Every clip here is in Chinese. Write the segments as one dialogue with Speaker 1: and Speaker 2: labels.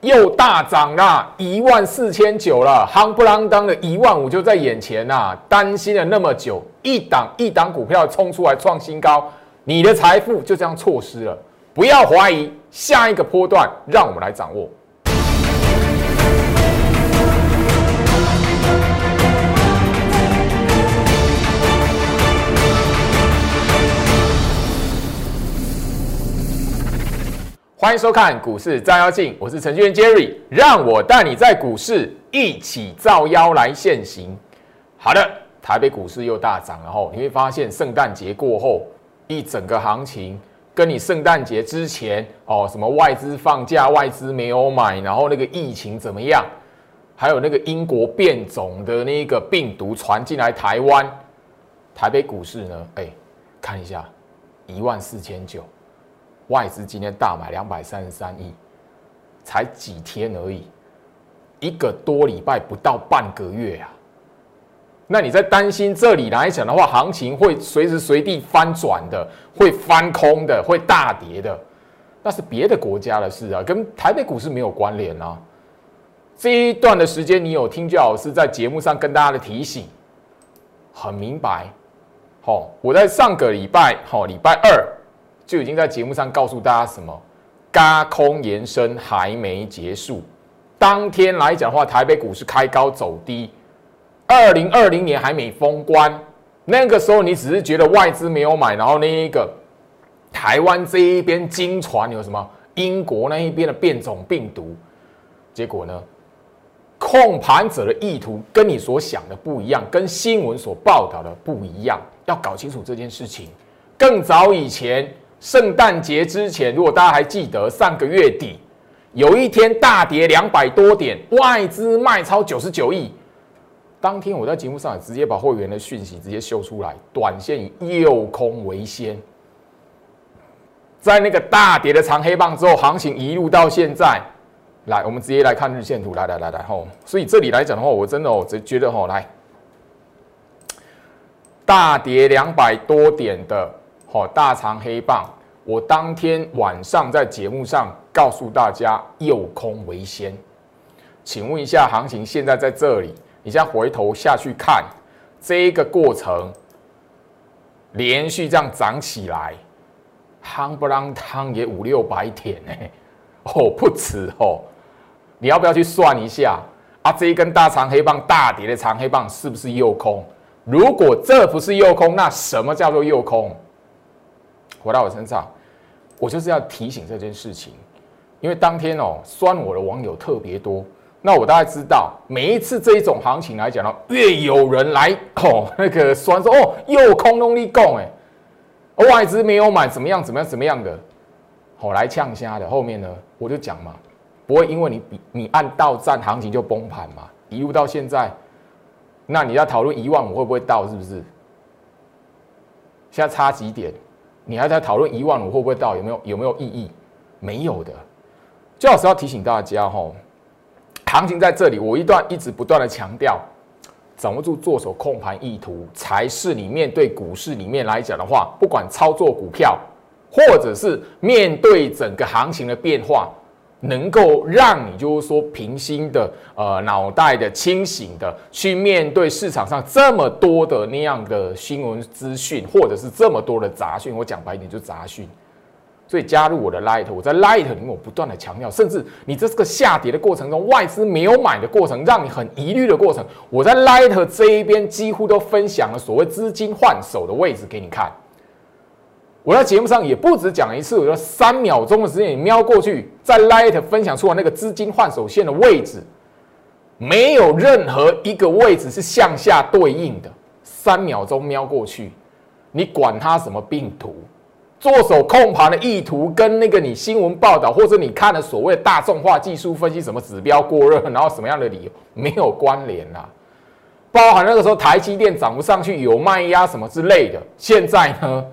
Speaker 1: 又大涨啦，一万四千九了，夯不啷当的一万五就在眼前呐！担心了那么久，一档一档股票冲出来创新高，你的财富就这样错失了。不要怀疑，下一个波段让我们来掌握。欢迎收看股市照妖镜，我是程序员 Jerry，让我带你在股市一起照妖来现行。好的，台北股市又大涨了后，你会发现圣诞节过后一整个行情，跟你圣诞节之前哦，什么外资放假，外资没有买，然后那个疫情怎么样，还有那个英国变种的那个病毒传进来台湾，台北股市呢？哎，看一下一万四千九。外资今天大买两百三十三亿，才几天而已，一个多礼拜不到半个月啊。那你在担心这里来讲的话，行情会随时随地翻转的，会翻空的，会大跌的，那是别的国家的事啊，跟台北股市没有关联啊。这一段的时间，你有听就好，是在节目上跟大家的提醒，很明白。好，我在上个礼拜，好礼拜二。就已经在节目上告诉大家什么，嘎空延伸还没结束。当天来讲的话，台北股市开高走低，二零二零年还没封关，那个时候你只是觉得外资没有买，然后那一个台湾这一边经传有什么英国那一边的变种病毒，结果呢，控盘者的意图跟你所想的不一样，跟新闻所报道的不一样，要搞清楚这件事情。更早以前。圣诞节之前，如果大家还记得，上个月底有一天大跌两百多点，外资卖超九十九亿。当天我在节目上直接把会员的讯息直接秀出来，短线以右空为先。在那个大跌的长黑棒之后，行情一路到现在，来，我们直接来看日线图，来来来来吼。所以这里来讲的话，我真的我只觉得吼，来大跌两百多点的。好，大长黑棒，我当天晚上在节目上告诉大家，右空为先。请问一下，行情现在在这里，你现在回头下去看这一个过程，连续这样涨起来，夯不啷当也五六百点呢？哦，不止哦，你要不要去算一下啊？这一根大长黑棒大跌的长黑棒是不是右空？如果这不是右空，那什么叫做右空？回到我身上，我就是要提醒这件事情，因为当天哦，酸我的网友特别多。那我大概知道，每一次这一种行情来讲呢，越有人来哦，那个酸说哦，又空中立供哎，外资没有买，怎么样怎么样怎么样的，好来呛虾的。后面呢，我就讲嘛，不会因为你比你按到站行情就崩盘嘛，一路到现在，那你要讨论一万五会不会到，是不是？现在差几点？你还在讨论一万五会不会到？有没有有没有意义？没有的。最好是要提醒大家哈，行情在这里，我一段一直不断的强调，掌握住做手控盘意图，才是你面对股市里面来讲的话，不管操作股票，或者是面对整个行情的变化。能够让你就是说平心的，呃，脑袋的清醒的去面对市场上这么多的那样的新闻资讯，或者是这么多的杂讯，我讲白一点就杂讯。所以加入我的 Light，我在 Light 里面我不断的强调，甚至你这个下跌的过程中，外资没有买的过程，让你很疑虑的过程，我在 Light 这一边几乎都分享了所谓资金换手的位置给你看。我在节目上也不止讲一次，我说三秒钟的时间，你瞄过去，在 Light 分享出来那个资金换手线的位置，没有任何一个位置是向下对应的。三秒钟瞄过去，你管它什么病毒，做手控盘的意图跟那个你新闻报道或者你看的所谓大众化技术分析什么指标过热，然后什么样的理由没有关联呐？包含那个时候台积电涨不上去，有卖压什么之类的，现在呢？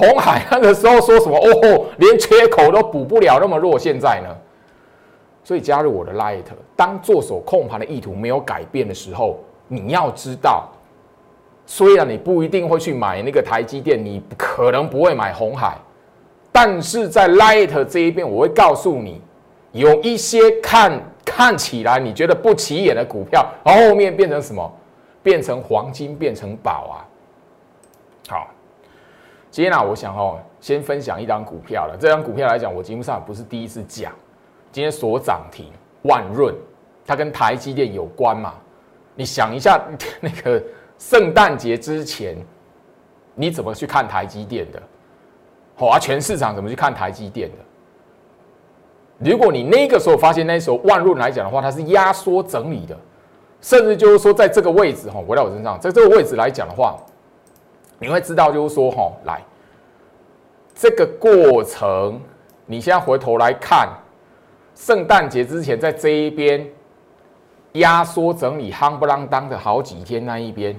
Speaker 1: 红海那个时候说什么？哦，连缺口都补不了那么弱，现在呢？所以加入我的 Light，当做手控盘的意图没有改变的时候，你要知道，虽然你不一定会去买那个台积电，你可能不会买红海，但是在 Light 这一边，我会告诉你，有一些看看起来你觉得不起眼的股票，后面变成什么？变成黄金，变成宝啊！好，今天啊，我想哦，先分享一张股票了。这张股票来讲，我节目上不是第一次讲。今天所涨停万润，它跟台积电有关嘛？你想一下，那个圣诞节之前，你怎么去看台积电的？好啊，全市场怎么去看台积电的？如果你那个时候发现那时候万润来讲的话，它是压缩整理的，甚至就是说在这个位置哈，回到我身上，在这个位置来讲的话，你会知道就是说哈，来这个过程，你现在回头来看，圣诞节之前在这一边压缩整理夯不啷当的好几天那一边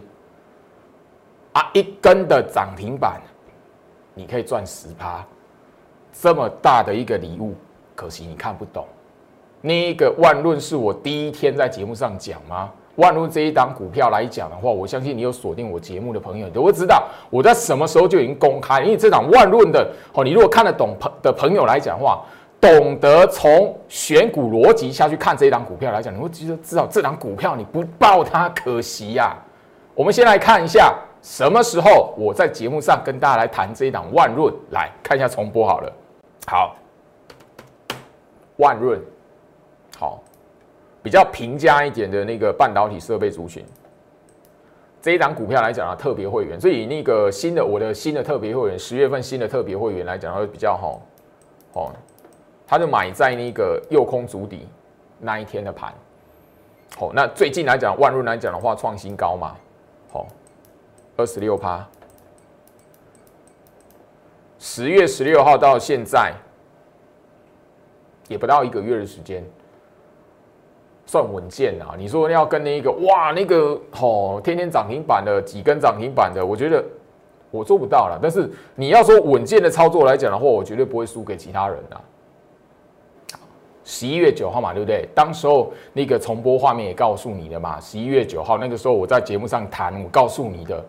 Speaker 1: 啊，一根的涨停板，你可以赚十趴，这么大的一个礼物。可惜你看不懂，那一个万润是我第一天在节目上讲吗？万润这一档股票来讲的话，我相信你有锁定我节目的朋友都会知道，我在什么时候就已经公开。因为这档万润的哦，你如果看得懂朋的朋友来讲的话，懂得从选股逻辑下去看这一档股票来讲，你会得知道这档股票你不报它可惜呀。我们先来看一下什么时候我在节目上跟大家来谈这一档万润，来看一下重播好了，好。万润，好，比较平价一点的那个半导体设备族群，这一档股票来讲啊，特别会员，所以那个新的我的新的特别会员，十月份新的特别会员来讲会比较好，哦，他就买在那个右空足底那一天的盘，好，那最近来讲万润来讲的话，创新高嘛，好，二十六趴，十月十六号到现在。也不到一个月的时间，算稳健啊！你说要跟那个哇，那个吼天天涨停板的几根涨停板的，我觉得我做不到了。但是你要说稳健的操作来讲的话，我绝对不会输给其他人啊。十一月九号嘛，对不对？当时候那个重播画面也告诉你的嘛。十一月九号那个时候我在节目上谈，我告诉你的，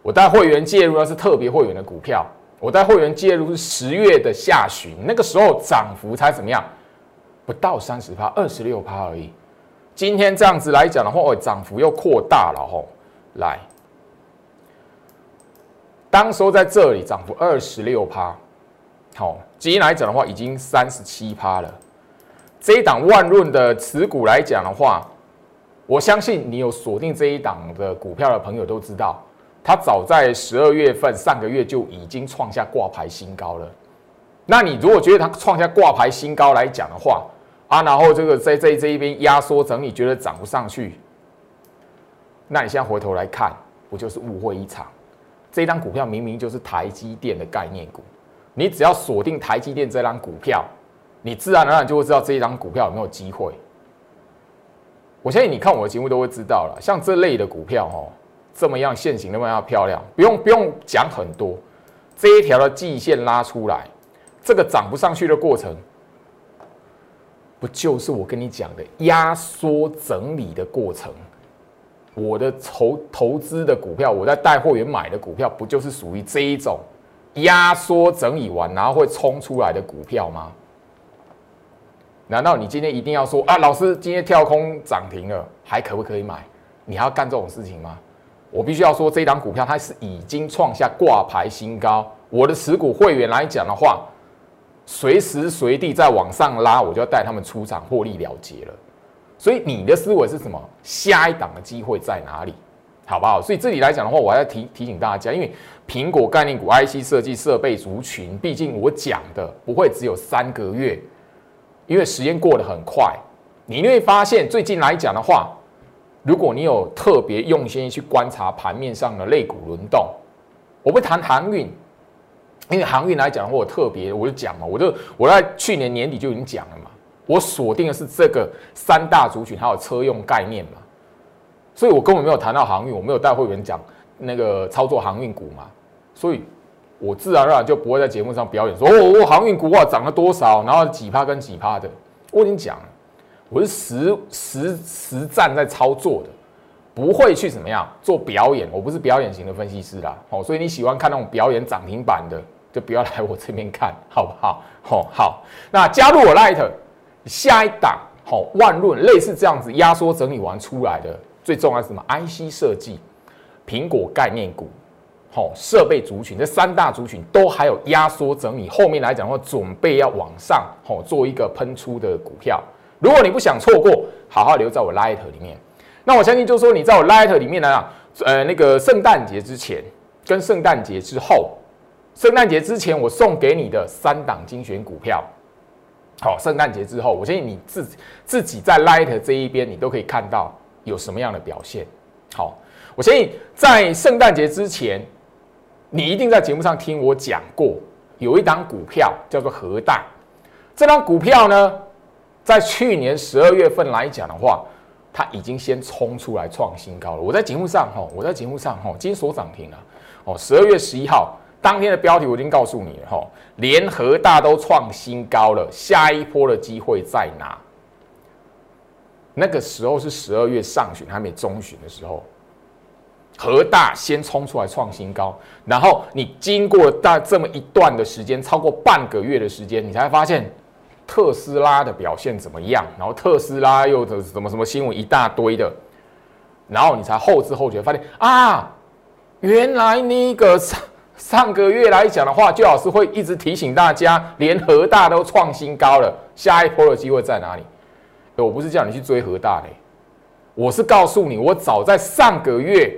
Speaker 1: 我带会员介入的是特别会员的股票，我带会员介入是十月的下旬，那个时候涨幅才怎么样？不到三十趴，二十六趴而已。今天这样子来讲的话，哦，涨幅又扩大了吼。来，当时候在这里涨幅二十六趴，好，今天来讲的话已经三十七趴了。这一档万润的持股来讲的话，我相信你有锁定这一档的股票的朋友都知道，它早在十二月份上个月就已经创下挂牌新高了。那你如果觉得它创下挂牌新高来讲的话，啊，然后这个在在这一边压缩整理，觉得涨不上去，那你现在回头来看，不就是误会一场？这张股票明明就是台积电的概念股，你只要锁定台积电这张股票，你自然而然就会知道这一张股票有没有机会。我相信你看我的节目都会知道了，像这类的股票哦，这么样现形那么样漂亮，不用不用讲很多，这一条的季线拉出来，这个涨不上去的过程。不就是我跟你讲的压缩整理的过程？我的投投资的股票，我在带货员买的股票，不就是属于这一种压缩整理完然后会冲出来的股票吗？难道你今天一定要说啊，老师今天跳空涨停了，还可不可以买？你还要干这种事情吗？我必须要说，这档股票它是已经创下挂牌新高，我的持股会员来讲的话。随时随地在往上拉，我就要带他们出场获利了结了。所以你的思维是什么？下一档的机会在哪里？好不好？所以这里来讲的话，我还要提提醒大家，因为苹果概念股 IC 设计设备族群，毕竟我讲的不会只有三个月，因为时间过得很快。你会发现最近来讲的话，如果你有特别用心去观察盘面上的类股轮动，我不谈航运。因为航运来讲的话，我特别我就讲嘛，我就我在去年年底就已经讲了嘛，我锁定的是这个三大族群还有车用概念嘛，所以我根本没有谈到航运，我没有带会员讲那个操作航运股嘛，所以我自然而然就不会在节目上表演说哦，我航运股啊涨了多少，然后几趴跟几趴的，我已经讲了，我是实实实战在操作的，不会去怎么样做表演，我不是表演型的分析师啦，哦，所以你喜欢看那种表演涨停板的。就不要来我这边看好不好？哦，好，那加入我 Light，下一档好万润类似这样子压缩整理完出来的，最重要是什么？IC 设计、苹果概念股、好设备族群这三大族群都还有压缩整理，后面来讲的话，准备要往上好做一个喷出的股票。如果你不想错过，好好留在我 Light 里面。那我相信就是说你在我 Light 里面呢，呃，那个圣诞节之前跟圣诞节之后，圣诞节之前我送给你的三档精选股票。好，圣诞节之后，我相信你自自己在 Light 这一边，你都可以看到有什么样的表现。好，我相信在圣诞节之前，你一定在节目上听我讲过，有一档股票叫做核弹。这档股票呢，在去年十二月份来讲的话，它已经先冲出来创新高了。我在节目上哈，我在节目上哈，今天所涨停了。哦，十二月十一号。当天的标题我已经告诉你了哈，联合大都创新高了，下一波的机会在哪？那个时候是十二月上旬还没中旬的时候，和大先冲出来创新高，然后你经过大这么一段的时间，超过半个月的时间，你才发现特斯拉的表现怎么样？然后特斯拉又怎么什么新闻一大堆的，然后你才后知后觉发现啊，原来那个。上个月来讲的话，最老师会一直提醒大家，连和大都创新高了，下一波的机会在哪里？我不是叫你去追和大的，我是告诉你，我早在上个月，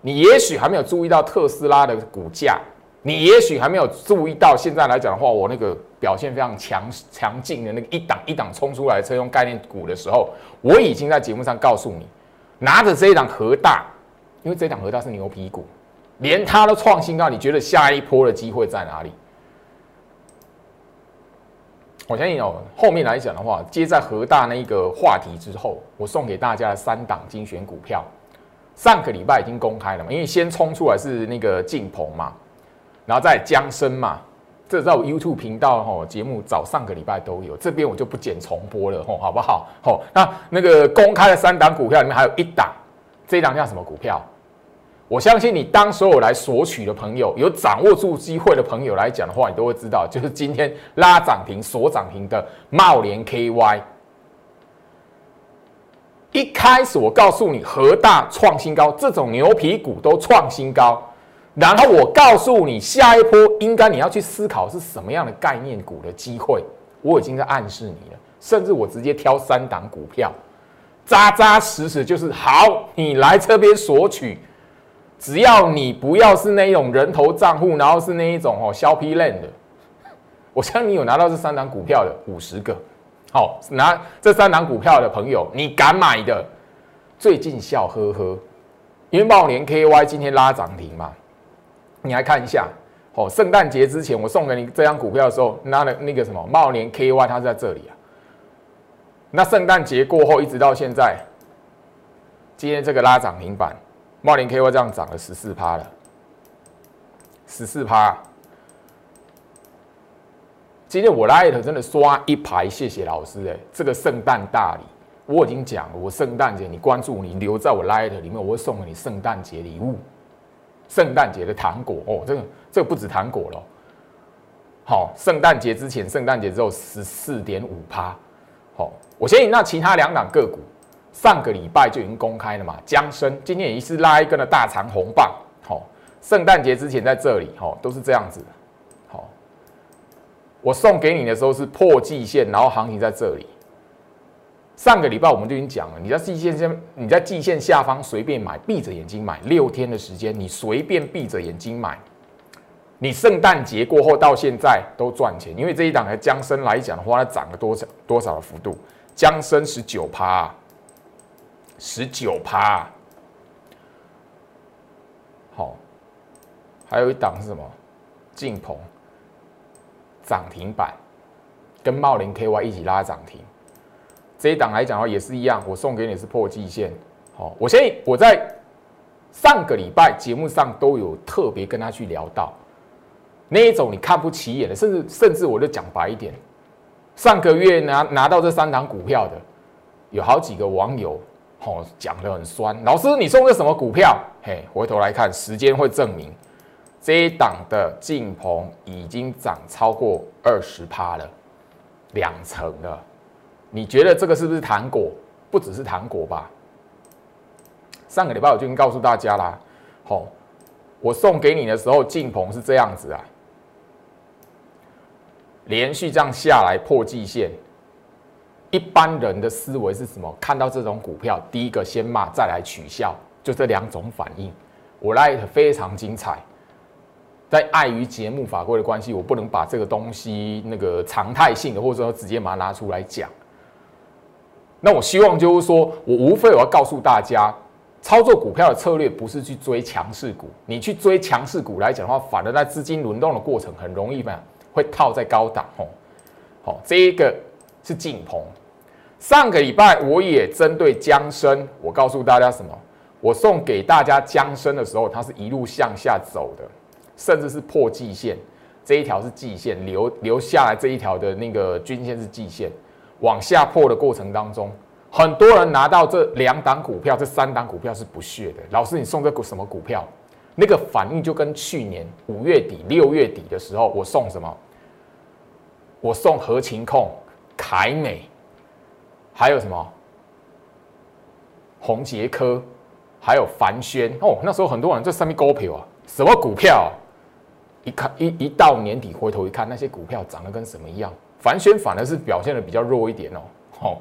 Speaker 1: 你也许还没有注意到特斯拉的股价，你也许还没有注意到现在来讲的话，我那个表现非常强强劲的那个一档一档冲出来车用概念股的时候，我已经在节目上告诉你，拿着这一档和大，因为这一档和大是牛皮股。连它都创新高，你觉得下一波的机会在哪里？我相信哦，后面来讲的话，接在和大那一个话题之后，我送给大家的三档精选股票，上个礼拜已经公开了嘛？因为先冲出来是那个晋鹏嘛，然后再江生嘛，这在我 YouTube 频道哈节目早上个礼拜都有，这边我就不剪重播了吼，好不好？吼，那那个公开的三档股票里面还有一档，这一档叫什么股票？我相信你当所有来索取的朋友，有掌握住机会的朋友来讲的话，你都会知道，就是今天拉涨停、锁涨停的茂联 KY。一开始我告诉你，和大创新高，这种牛皮股都创新高，然后我告诉你，下一波应该你要去思考是什么样的概念股的机会，我已经在暗示你了，甚至我直接挑三档股票，扎扎实实就是好，你来这边索取。只要你不要是那种人头账户，然后是那一种哦削皮烂的，我相信你有拿到这三档股票的五十个，好拿这三档股票的朋友，你敢买的，最近笑呵呵，因为茂联 KY 今天拉涨停嘛，你来看一下，哦，圣诞节之前我送给你这张股票的时候，拿的那个什么茂联 KY 它是在这里啊，那圣诞节过后一直到现在，今天这个拉涨停板。茂林 KY 这样涨了十四趴了，十四趴。今天我来真的刷一排，谢谢老师哎，这个圣诞大礼我已经讲了，我圣诞节你关注你留在我 Light 里面，我会送给你圣诞节礼物，圣诞节的糖果哦，这个这个不止糖果了。好，圣诞节之前，圣诞节之后十四点五趴。好，我相信那其他两档个股。上个礼拜就已经公开了嘛，江生今天也是拉一根的大长红棒，好，圣诞节之前在这里，好，都是这样子，好，我送给你的时候是破季线，然后行情在这里。上个礼拜我们就已经讲了，你在季线先，你在季线下方随便买，闭着眼睛买，六天的时间你随便闭着眼睛买，你圣诞节过后到现在都赚钱，因为这一档的江生来讲的话，它涨了多少多少的幅度？江生十九趴。十九趴，好，还有一档是什么？晋鹏涨停板，跟茂林 KY 一起拉涨停。这一档来讲的话也是一样，我送给你是破季线。好，我先我在上个礼拜节目上都有特别跟他去聊到那一种你看不起眼的，甚至甚至我就讲白一点，上个月拿拿到这三档股票的，有好几个网友。哦，讲的很酸。老师，你送的什么股票？嘿，回头来看，时间会证明，这一档的晋鹏已经涨超过二十趴了，两成了，你觉得这个是不是糖果？不只是糖果吧？上个礼拜我就已经告诉大家啦，好，我送给你的时候，进棚是这样子啊，连续这样下来破季线。一般人的思维是什么？看到这种股票，第一个先骂，再来取笑，就这两种反应。我来非常精彩。在碍于节目法规的关系，我不能把这个东西那个常态性的，或者说直接把它拿出来讲。那我希望就是说，我无非我要告诉大家，操作股票的策略不是去追强势股，你去追强势股来讲的话，反而在资金轮动的过程很容易嘛，会套在高档哦。好，这一个是进棚。上个礼拜我也针对江生，我告诉大家什么？我送给大家江生的时候，它是一路向下走的。甚至是破季线，这一条是季线，留留下来这一条的那个均线是季线，往下破的过程当中，很多人拿到这两档股票，这三档股票是不屑的。老师，你送这股什么股票？那个反应就跟去年五月底、六月底的时候，我送什么？我送合情控、凯美，还有什么？宏杰科，还有凡轩。哦，那时候很多人这上面勾票啊，什么股票？一看一一到年底回头一看，那些股票涨得跟什么一样？凡轩反而是表现的比较弱一点哦。好，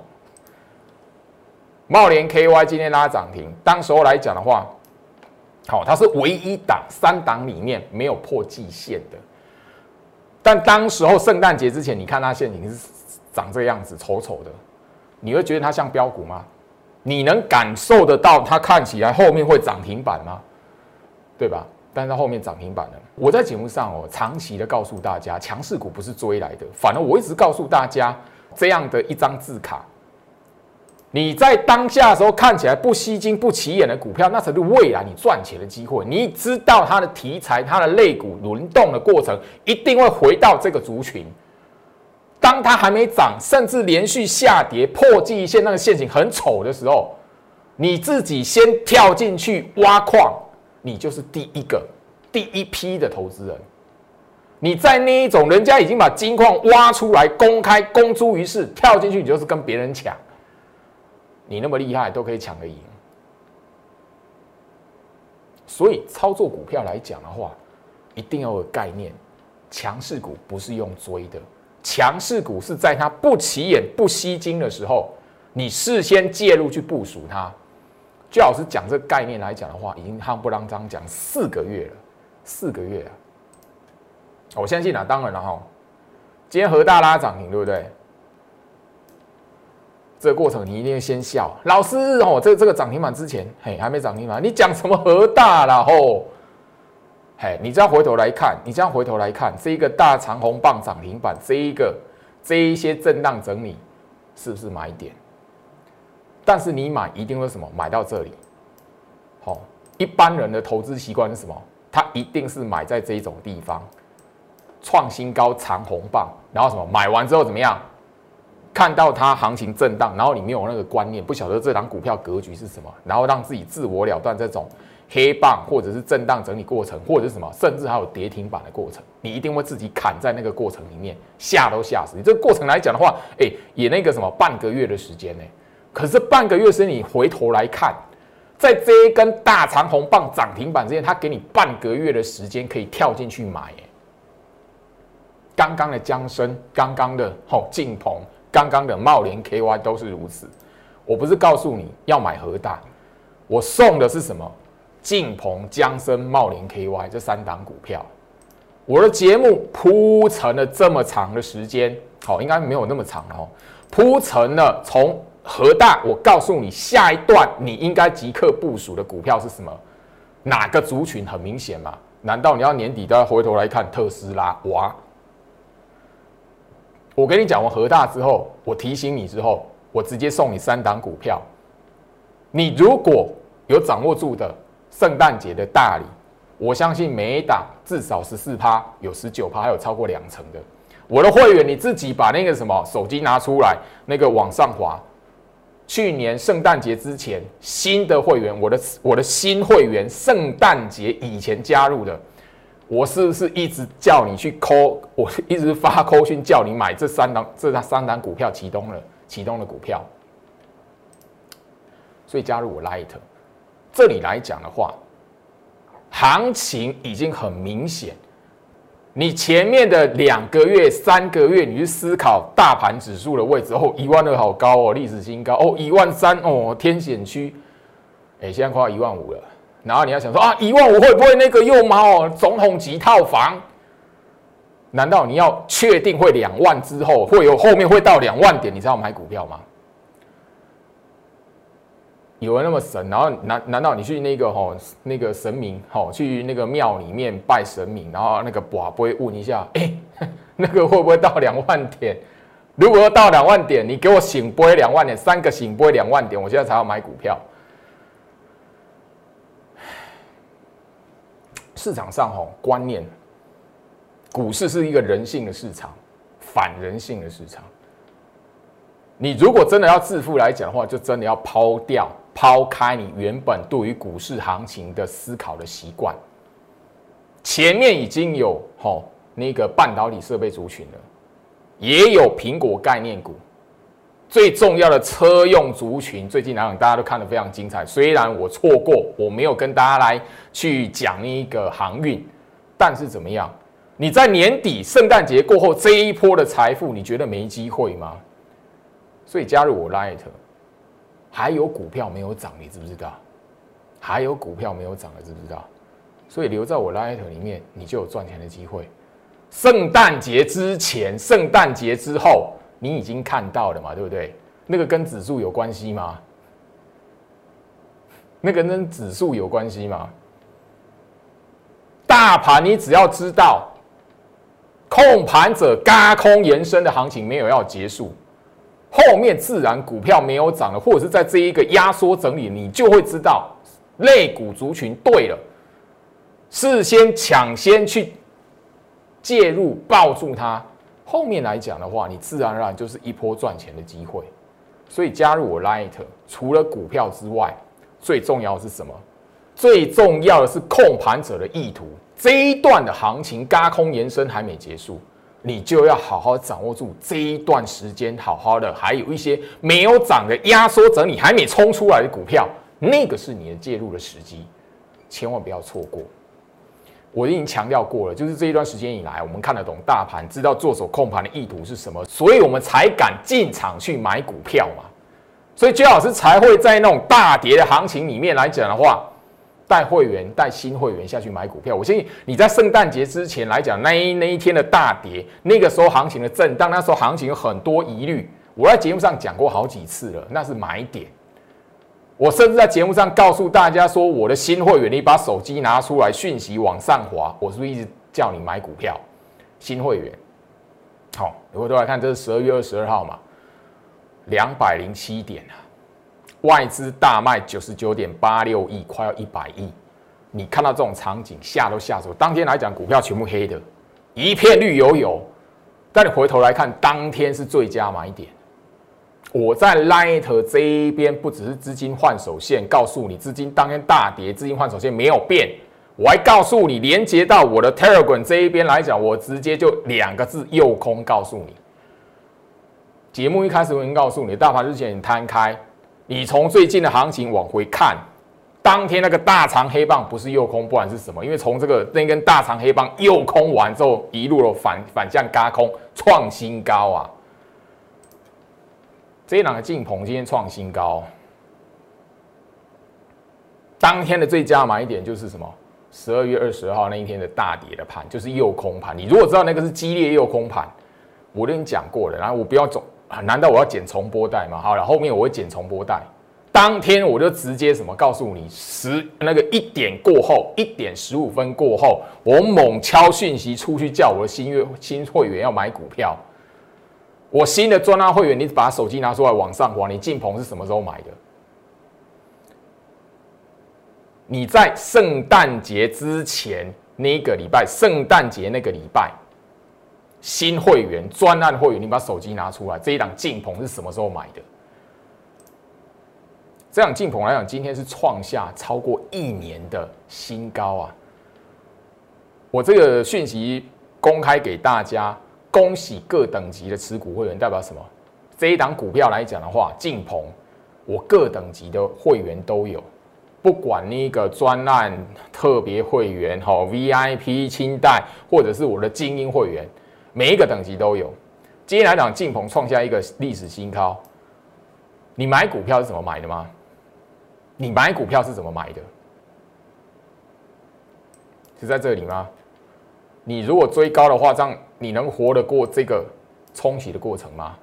Speaker 1: 茂联 KY 今天拉涨停，当时候来讲的话，好，它是唯一档三档里面没有破季线的。但当时候圣诞节之前，你看它现形是长这个样子，丑丑的，你会觉得它像标股吗？你能感受得到它看起来后面会涨停板吗？对吧？但是后面涨停板了。我在节目上哦，长期的告诉大家，强势股不是追来的。反而我一直告诉大家，这样的一张字卡，你在当下的时候看起来不吸睛、不起眼的股票，那才是未来你赚钱的机会。你知道它的题材、它的类股轮动的过程，一定会回到这个族群。当它还没涨，甚至连续下跌破季线那个陷阱很丑的时候，你自己先跳进去挖矿。你就是第一个、第一批的投资人。你在那一种人家已经把金矿挖出来、公开公诸于世，跳进去，你就是跟别人抢。你那么厉害，都可以抢得赢。所以操作股票来讲的话，一定要有概念：强势股不是用追的，强势股是在它不起眼、不吸睛的时候，你事先介入去部署它。最老师讲这个概念来讲的话，已经夯不啷张讲四个月了，四个月啊！我相信啊，当然了哈，今天和大拉涨停，对不对？这个过程你一定要先笑，老师哦，这这个涨停板之前，嘿，还没涨停板，你讲什么和大了吼？嘿，你这样回头来看，你这样回头来看，这一个大长红棒涨停板，这一个这一些震荡整理，是不是买点？但是你买一定会什么？买到这里，好，一般人的投资习惯是什么？他一定是买在这种地方，创新高长红棒，然后什么？买完之后怎么样？看到它行情震荡，然后你没有那个观念，不晓得这档股票格局是什么，然后让自己自我了断这种黑棒或者是震荡整理过程，或者是什么，甚至还有跌停板的过程，你一定会自己砍在那个过程里面，吓都吓死你。这个过程来讲的话，哎，也那个什么半个月的时间呢？可是半个月时，你回头来看，在这一根大长红棒涨停板之前，他给你半个月的时间可以跳进去买。刚刚的江生，刚刚的吼晋鹏，刚刚的茂联 KY 都是如此。我不是告诉你要买核大，我送的是什么？晋鹏、江生、茂联 KY 这三档股票。我的节目铺陈了这么长的时间，好，应该没有那么长哦，铺陈了从。核大，我告诉你，下一段你应该即刻部署的股票是什么？哪个族群很明显嘛？难道你要年底都要回头来看特斯拉？哇！我跟你讲完核大之后，我提醒你之后，我直接送你三档股票。你如果有掌握住的圣诞节的大礼，我相信每一档至少十四趴，有十九趴，还有超过两成的。我的会员，你自己把那个什么手机拿出来，那个往上滑。去年圣诞节之前，新的会员，我的我的新会员，圣诞节以前加入的，我是不是一直叫你去抠？我一直发扣讯叫你买这三档这三档股票，启动了启动的股票。所以加入我 Light，这里来讲的话，行情已经很明显。你前面的两个月、三个月，你去思考大盘指数的位置哦，一万二好高哦，历史新高哦，一万三哦，天险区，哎，现在快要一万五了。然后你要想说啊，一万五会不会那个又猫总统级套房？难道你要确定会两万之后会有后面会到两万点，你才要买股票吗？有人那么神，然后难难道你去那个吼那个神明吼去那个庙里面拜神明，然后那个卜不会问一下，哎，那个会不会到两万点？如果要到两万点，你给我醒波两万点，三个醒波两万点，我现在才要买股票。市场上吼观念，股市是一个人性的市场，反人性的市场。你如果真的要致富来讲的话，就真的要抛掉。抛开你原本对于股市行情的思考的习惯，前面已经有吼那个半导体设备族群了，也有苹果概念股，最重要的车用族群，最近来讲大家都看得非常精彩。虽然我错过，我没有跟大家来去讲一个航运，但是怎么样？你在年底圣诞节过后这一波的财富，你觉得没机会吗？所以加入我 Light。还有股票没有涨，你知不知道？还有股票没有涨的，知不知道？所以留在我 Light 里面，你就有赚钱的机会。圣诞节之前、圣诞节之后，你已经看到了嘛？对不对？那个跟指数有关系吗？那个跟指数有关系吗？大盘，你只要知道，控盘者嘎空延伸的行情没有要结束。后面自然股票没有涨了，或者是在这一个压缩整理，你就会知道类股族群对了，事先抢先去介入抱住它，后面来讲的话，你自然而然就是一波赚钱的机会。所以加入我 Light，除了股票之外，最重要的是什么？最重要的是控盘者的意图。这一段的行情嘎空延伸还没结束。你就要好好掌握住这一段时间，好好的，还有一些没有涨的压缩整理还没冲出来的股票，那个是你的介入的时机，千万不要错过。我已经强调过了，就是这一段时间以来，我们看得懂大盘，知道做手控盘的意图是什么，所以我们才敢进场去买股票嘛。所以姜老师才会在那种大跌的行情里面来讲的话。带会员、带新会员下去买股票，我相信你在圣诞节之前来讲，那一那一天的大跌，那个时候行情的震荡，那时候行情有很多疑虑。我在节目上讲过好几次了，那是买点。我甚至在节目上告诉大家说，我的新会员，你把手机拿出来，讯息往上滑，我是不是一直叫你买股票？新会员，好，你回头来看，这是十二月二十二号嘛，两百零七点啊。外资大卖九十九点八六亿，快要一百亿。你看到这种场景，吓都吓死我。当天来讲，股票全部黑的，一片绿油油。但你回头来看，当天是最佳买点。我在 Light 这一边，不只是资金换手线，告诉你资金当天大跌，资金换手线没有变。我还告诉你，连接到我的 Telegram 这一边来讲，我直接就两个字：右空。告诉你，节目一开始我已经告诉你，大盘日线摊开。你从最近的行情往回看，当天那个大长黑棒不是右空，不管是什么，因为从这个那根大长黑棒右空完之后，一路的反反向嘎空创新高啊！这两个进棚今天创新高，当天的最佳买点就是什么？十二月二十二号那一天的大跌的盘，就是右空盘。你如果知道那个是激烈右空盘，我跟你讲过了，然后我不要走。难道我要剪重播带吗？好了，后面我会剪重播带。当天我就直接什么告诉你，十那个一点过后，一点十五分过后，我猛敲讯息出去叫我的新月新会员要买股票。我新的专案会员，你把手机拿出来往上滑，你进棚是什么时候买的？你在圣诞节之前那个礼拜，圣诞节那个礼拜。新会员、专案会员，你把手机拿出来，这一档进棚是什么时候买的？这档进棚来讲，今天是创下超过一年的新高啊！我这个讯息公开给大家，恭喜各等级的持股会员，代表什么？这一档股票来讲的话，晋鹏，我各等级的会员都有，不管那个专案特别会员、哈 VIP 清代，或者是我的精英会员，每一个等级都有。今天来讲，晋鹏创下一个历史新高。你买股票是怎么买的吗？你买股票是怎么买的？是在这里吗？你如果追高的话，这样你能活得过这个冲洗的过程吗？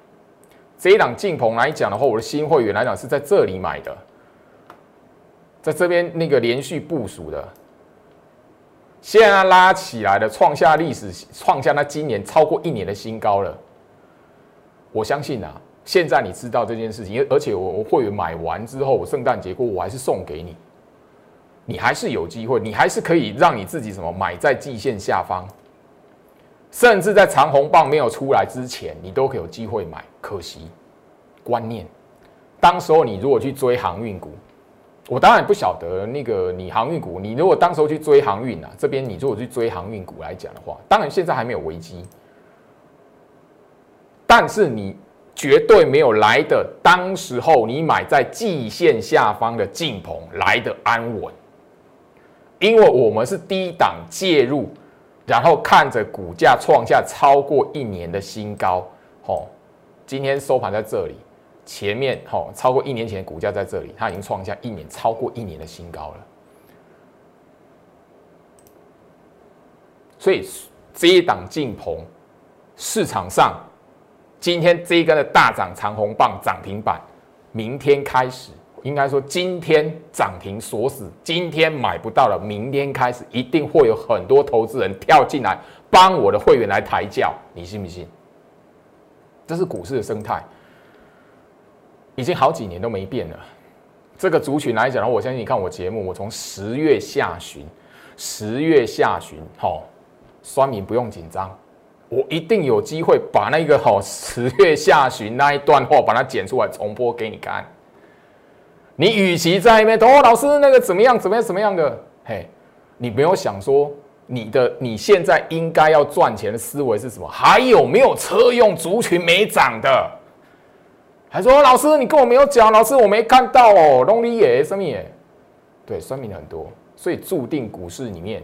Speaker 1: 这一档进棚来讲的话，我的新会员来讲是在这里买的，在这边那个连续部署的，现在拉起来的，创下历史，创下那今年超过一年的新高了。我相信啊，现在你知道这件事情，而且我我会员买完之后，我圣诞节过我还是送给你。你还是有机会，你还是可以让你自己什么买在季线下方，甚至在长红棒没有出来之前，你都可以有机会买。可惜观念，当时候你如果去追航运股，我当然不晓得那个你航运股，你如果当时候去追航运啊，这边你如果去追航运股来讲的话，当然现在还没有危机，但是你绝对没有来的当时候你买在季线下方的进棚来的安稳。因为我们是低档介入，然后看着股价创下超过一年的新高，吼，今天收盘在这里，前面吼超过一年前股价在这里，它已经创下一年超过一年的新高了。所以这一档进棚，市场上今天这一根的大涨长红棒涨停板，明天开始。应该说，今天涨停锁死，今天买不到了，明天开始一定会有很多投资人跳进来帮我的会员来抬轿，你信不信？这是股市的生态，已经好几年都没变了。这个族群来讲，我相信你看我节目，我从十月下旬，十月下旬，好，酸民不用紧张，我一定有机会把那个好十月下旬那一段话把它剪出来重播给你看。你与其在那边哦，老师那个怎么样怎么样怎么样的，嘿，你没有想说你的你现在应该要赚钱的思维是什么？还有没有车用族群没涨的？还说老师你跟我没有讲，老师我没看到哦，lonely 耶，什么耶？对，声明很多，所以注定股市里面。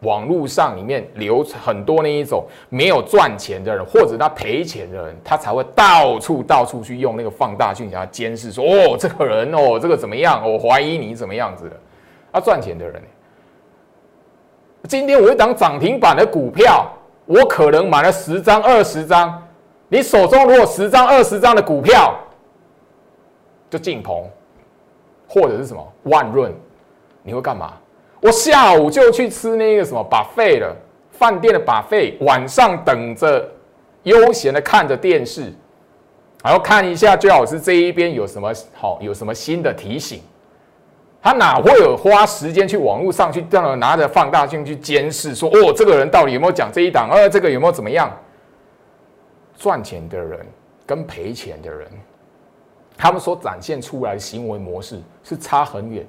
Speaker 1: 网络上里面留很多那一种没有赚钱的人，或者他赔钱的人，他才会到处到处去用那个放大镜想要监视，说哦这个人哦这个怎么样？我怀疑你怎么样子的？他赚钱的人，今天我一档涨停板的股票，我可能买了十张二十张，你手中如果十张二十张的股票，就进棚，或者是什么万润，你会干嘛？我下午就去吃那个什么把费了，饭店的把费，晚上等着悠闲的看着电视，然后看一下最好是这一边有什么好，有什么新的提醒。他哪会有花时间去网络上去这样拿着放大镜去监视，说哦这个人到底有没有讲这一档，呃这个有没有怎么样？赚钱的人跟赔钱的人，他们所展现出来的行为模式是差很远。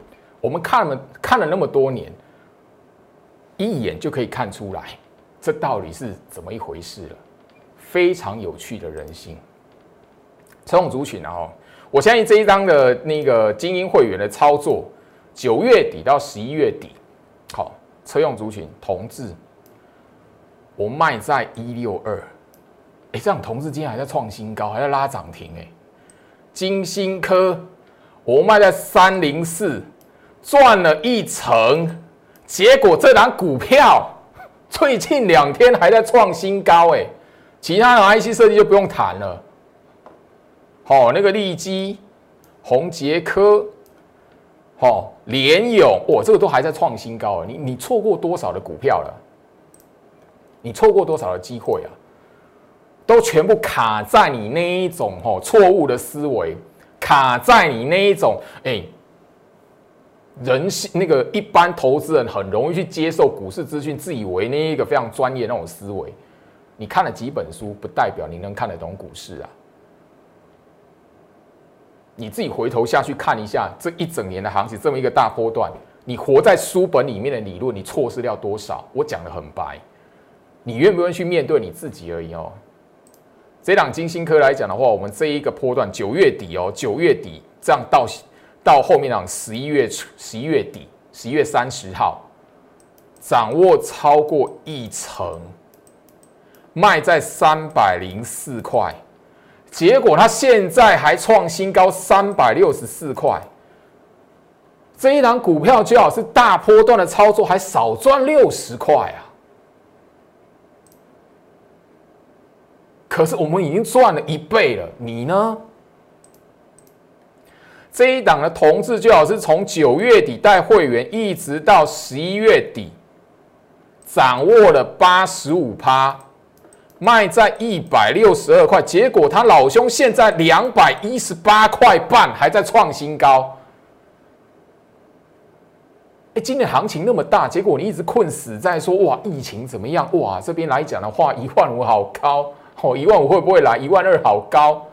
Speaker 1: 我们看了看了那么多年，一眼就可以看出来，这到底是怎么一回事了。非常有趣的人性。车用族群啊，我相信这一张的那个精英会员的操作，九月底到十一月底，好，车用族群同志，我卖在一六二，哎，这样同志今天还在创新高，还在拉涨停，哎，金星科我卖在三零四。赚了一成，结果这档股票 最近两天还在创新高，哎，其他的 IC 设计就不用谈了。好，那个利基、宏杰科、好联勇，哇，这个都还在创新高，你你错过多少的股票了？你错过多少的机会啊？都全部卡在你那一种哦错误的思维，卡在你那一种哎。人性那个一般投资人很容易去接受股市资讯，自以为那一个非常专业那种思维。你看了几本书，不代表你能看得懂股市啊。你自己回头下去看一下这一整年的行情，这么一个大波段，你活在书本里面的理论，你错失掉多少？我讲的很白，你愿不愿意去面对你自己而已哦。这档金星科来讲的话，我们这一个波段九月底哦，九月底这样到到后面档十一月十一月底，十一月三十号，掌握超过一成，卖在三百零四块，结果它现在还创新高三百六十四块。这一档股票最好是大波段的操作，还少赚六十块啊！可是我们已经赚了一倍了，你呢？这一档的同志最好是从九月底带会员一直到十一月底，掌握了八十五趴，卖在一百六十二块，结果他老兄现在两百一十八块半，还在创新高。哎今年行情那么大，结果你一直困死在说哇疫情怎么样？哇这边来讲的话，一万五好高哦，一万五会不会来？一万二好高，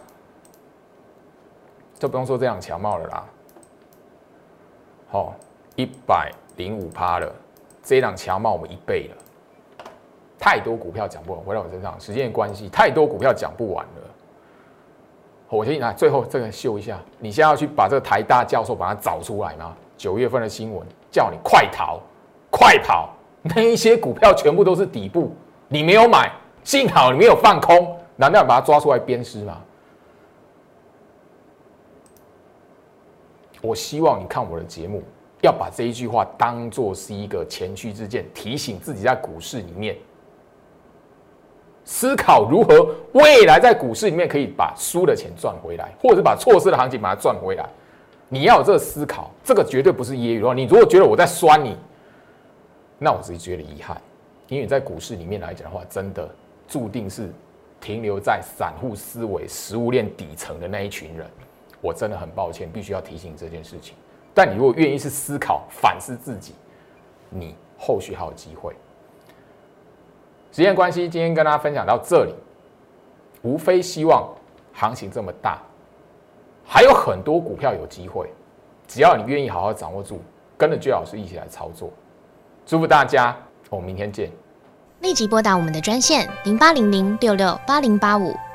Speaker 1: 就不用说这样强貌了啦。好，一百零五趴了，这一档强貌我们一倍了。太多股票讲不完，回到我身上，时间的关系，太多股票讲不完了。我先来最后这个秀一下，你现在要去把这个台大教授把它找出来吗？九月份的新闻。叫你快逃，快跑！那一些股票全部都是底部，你没有买，幸好你没有放空，难道要把它抓出来鞭尸吗？我希望你看我的节目，要把这一句话当做是一个前驱之鉴，提醒自己在股市里面思考如何未来在股市里面可以把输的钱赚回来，或者是把错失的行情把它赚回来。你要有这个思考，这个绝对不是揶揄的话。你如果觉得我在酸你，那我自己觉得遗憾，因为在股市里面来讲的话，真的注定是停留在散户思维、食物链底层的那一群人。我真的很抱歉，必须要提醒这件事情。但你如果愿意去思考、反思自己，你后续还有机会。时间关系，今天跟大家分享到这里，无非希望行情这么大。还有很多股票有机会，只要你愿意好好掌握住，跟着居老师一起来操作。祝福大家，我们明天见。
Speaker 2: 立即拨打我们的专线零八零零六六八零八五